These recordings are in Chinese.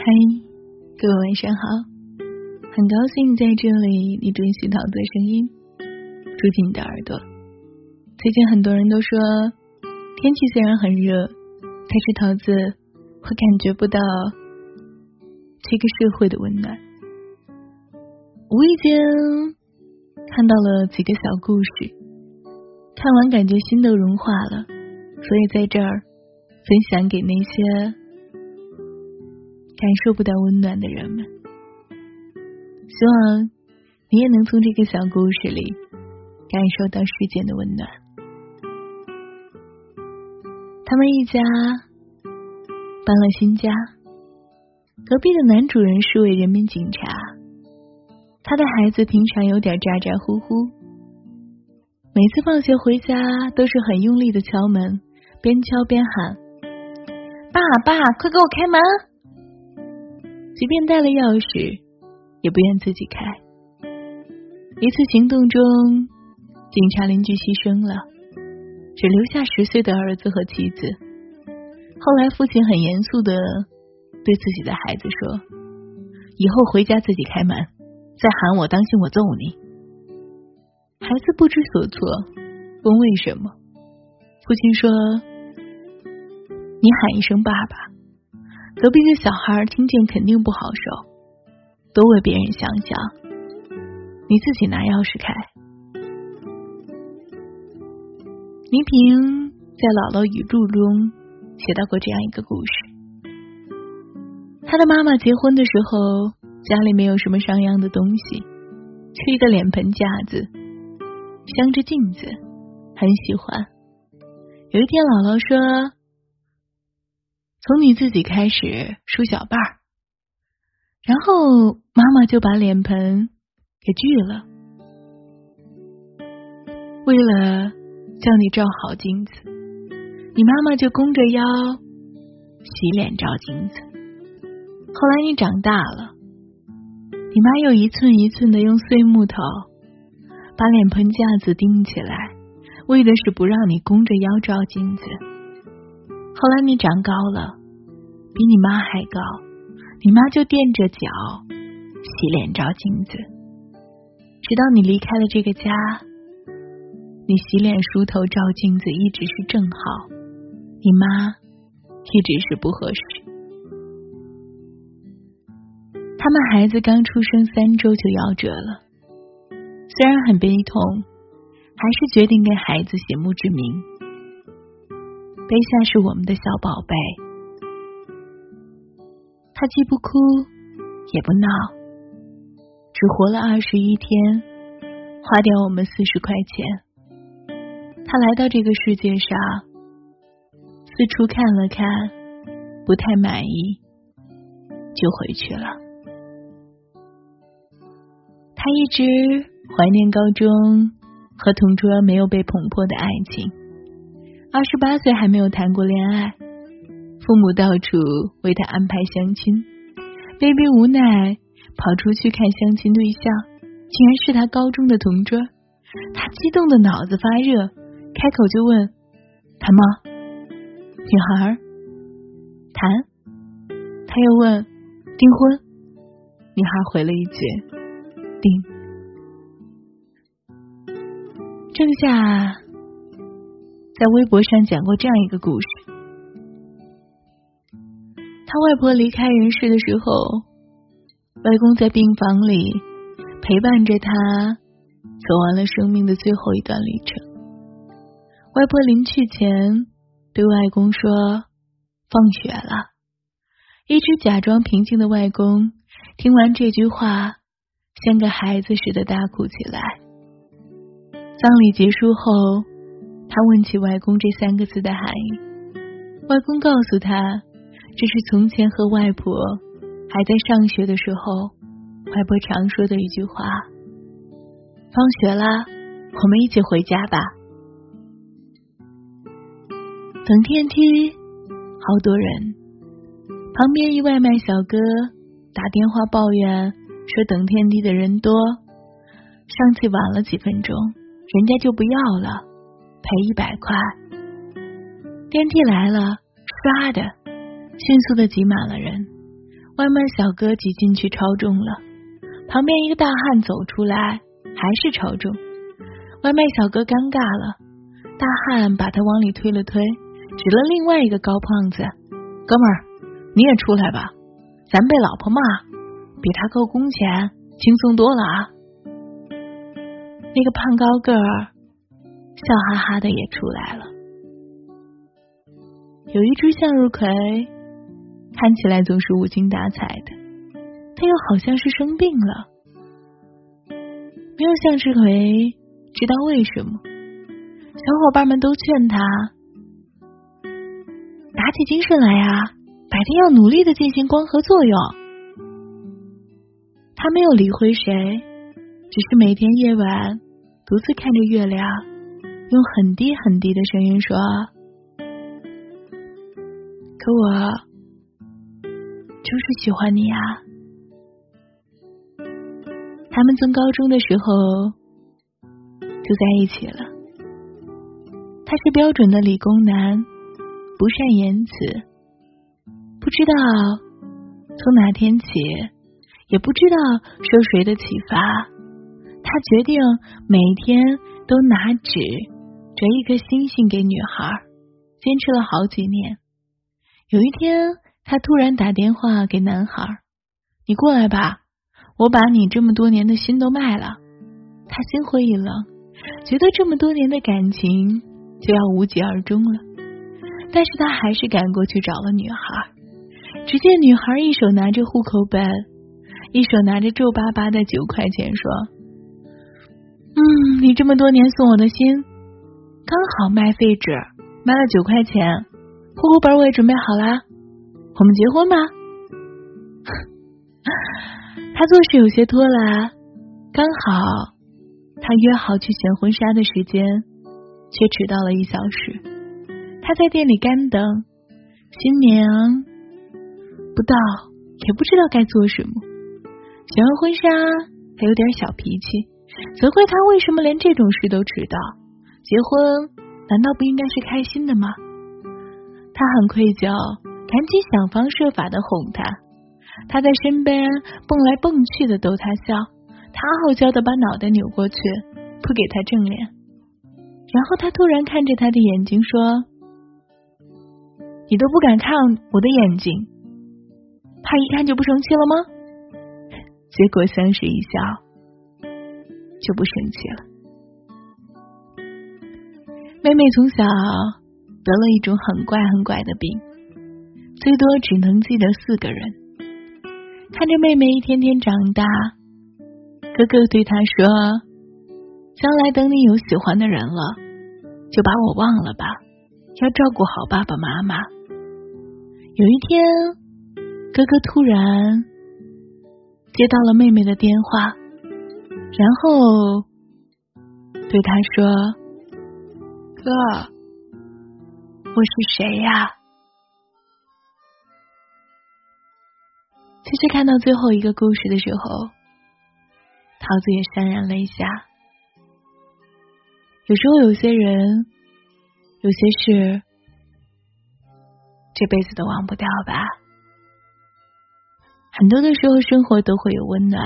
嗨，各位晚上好，很高兴在这里你准许桃子的声音住进你的耳朵。最近很多人都说天气虽然很热，但是桃子会感觉不到这个社会的温暖。无意间看到了几个小故事，看完感觉心都融化了，所以在这儿分享给那些。感受不到温暖的人们，希望你也能从这个小故事里感受到世间的温暖。他们一家搬了新家，隔壁的男主人是位人民警察，他的孩子平常有点咋咋呼呼，每次放学回家都是很用力的敲门，边敲边喊：“爸爸，快给我开门！”即便带了钥匙，也不愿自己开。一次行动中，警察邻居牺牲了，只留下十岁的儿子和妻子。后来，父亲很严肃的对自己的孩子说：“以后回家自己开门，再喊我，当心我揍你。”孩子不知所措，问为什么。父亲说：“你喊一声爸爸。”隔壁的小孩听见肯定不好受，多为别人想想，你自己拿钥匙开。倪萍在姥姥语录中写到过这样一个故事：他的妈妈结婚的时候，家里没有什么像样的东西，缺一个脸盆架子，镶着镜子，很喜欢。有一天，姥姥说。从你自己开始梳小辫儿，然后妈妈就把脸盆给锯了，为了叫你照好镜子，你妈妈就弓着腰洗脸照镜子。后来你长大了，你妈又一寸一寸的用碎木头把脸盆架子钉起来，为的是不让你弓着腰照镜子。后来你长高了。比你妈还高，你妈就垫着脚洗脸照镜子，直到你离开了这个家，你洗脸梳头照镜子一直是正好，你妈一直是不合适。他们孩子刚出生三周就夭折了，虽然很悲痛，还是决定给孩子写墓志铭，碑下是我们的小宝贝。他既不哭也不闹，只活了二十一天，花掉我们四十块钱。他来到这个世界上，四处看了看，不太满意，就回去了。他一直怀念高中和同桌没有被捅破的爱情，二十八岁还没有谈过恋爱。父母到处为他安排相亲，被逼无奈跑出去看相亲对象，竟然是他高中的同桌。他激动的脑子发热，开口就问：“谈吗？”女孩谈。他又问：“订婚？”女孩回了一句：“订。”正夏在微博上讲过这样一个故事。他外婆离开人世的时候，外公在病房里陪伴着他，走完了生命的最后一段旅程。外婆临去前对外公说：“放学了。”一直假装平静的外公听完这句话，像个孩子似的大哭起来。葬礼结束后，他问起外公这三个字的含义，外公告诉他。这是从前和外婆还在上学的时候，外婆常说的一句话：“放学了，我们一起回家吧。”等电梯，好多人。旁边一外卖小哥打电话抱怨说：“等电梯的人多，上去晚了几分钟，人家就不要了，赔一百块。”电梯来了，唰的。迅速的挤满了人，外卖小哥挤进去超重了，旁边一个大汉走出来还是超重。外卖小哥尴尬了，大汉把他往里推了推，指了另外一个高胖子：“哥们儿，你也出来吧，咱被老婆骂，比他扣工钱轻松多了啊。”那个胖高个儿笑哈哈的也出来了。有一只向日葵，看起来总是无精打采的，它又好像是生病了。没有向日葵知道为什么，小伙伴们都劝他打起精神来呀，白天要努力的进行光合作用。他没有理会谁，只是每天夜晚独自看着月亮，用很低很低的声音说。可我就是喜欢你啊！他们从高中的时候就在一起了。他是标准的理工男，不善言辞，不知道从哪天起，也不知道受谁的启发，他决定每天都拿纸折一颗星星给女孩，坚持了好几年。有一天，他突然打电话给男孩：“你过来吧，我把你这么多年的心都卖了。”他心灰意冷，觉得这么多年的感情就要无疾而终了。但是他还是赶过去找了女孩。只见女孩一手拿着户口本，一手拿着皱巴巴的九块钱，说：“嗯，你这么多年送我的心，刚好卖废纸，卖了九块钱。”户口本我也准备好了，我们结婚吧。他做事有些拖拉，刚好他约好去选婚纱的时间，却迟到了一小时。他在店里干等，新娘不到，也不知道该做什么。选完婚纱，还有点小脾气，责怪他为什么连这种事都迟到。结婚难道不应该是开心的吗？他很愧疚，赶紧想方设法的哄他。他在身边蹦来蹦去的逗他笑，他傲娇的把脑袋扭过去，不给他正脸。然后他突然看着他的眼睛说：“你都不敢看我的眼睛，怕一看就不生气了吗？”结果相视一笑，就不生气了。妹妹从小。得了一种很怪很怪的病，最多只能记得四个人。看着妹妹一天天长大，哥哥对她说：“将来等你有喜欢的人了，就把我忘了吧，要照顾好爸爸妈妈。”有一天，哥哥突然接到了妹妹的电话，然后对她说：“哥。”我是谁呀？其实看到最后一个故事的时候，桃子也潸然泪下。有时候有些人，有些事，这辈子都忘不掉吧。很多的时候，生活都会有温暖，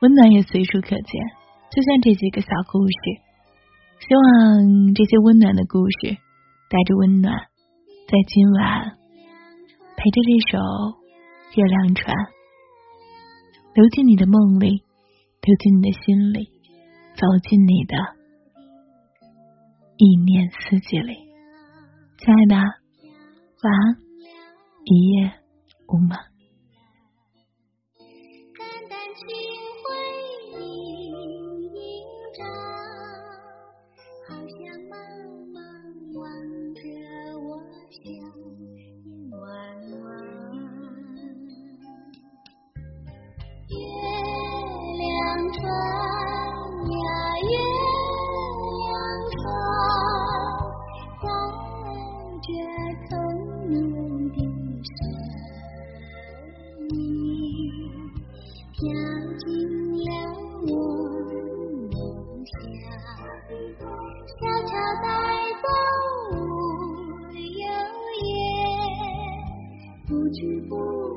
温暖也随处可见。就像这几个小故事，希望这些温暖的故事。带着温暖，在今晚陪着这首《月亮船》，流进你的梦里，流进你的心里，走进你的一年四季里。亲爱的，晚安，一夜无梦。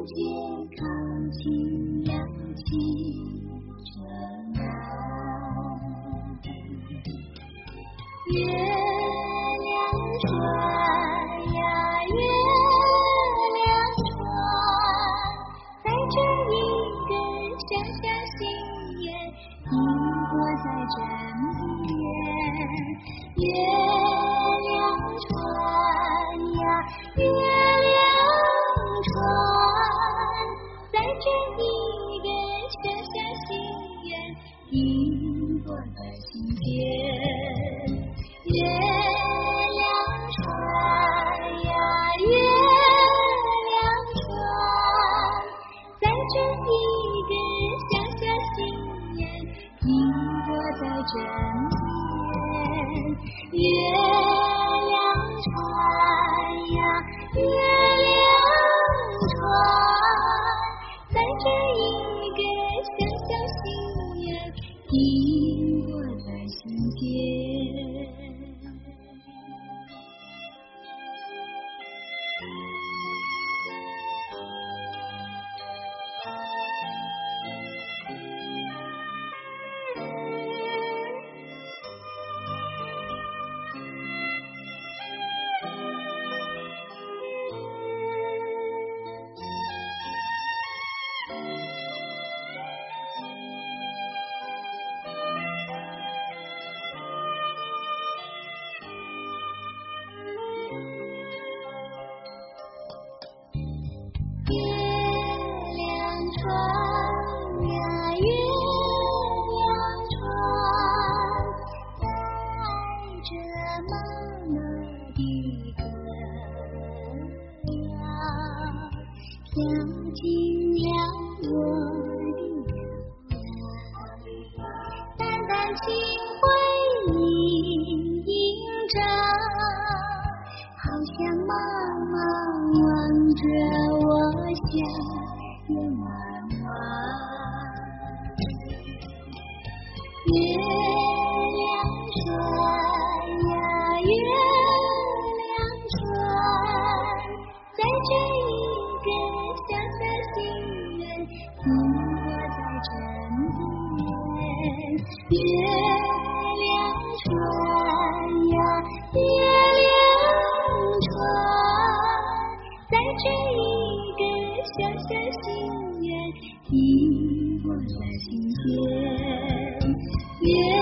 街康青阳起正南月亮船呀月亮船载着一个小小心愿停泊在这 give. 流进了我 Yeah.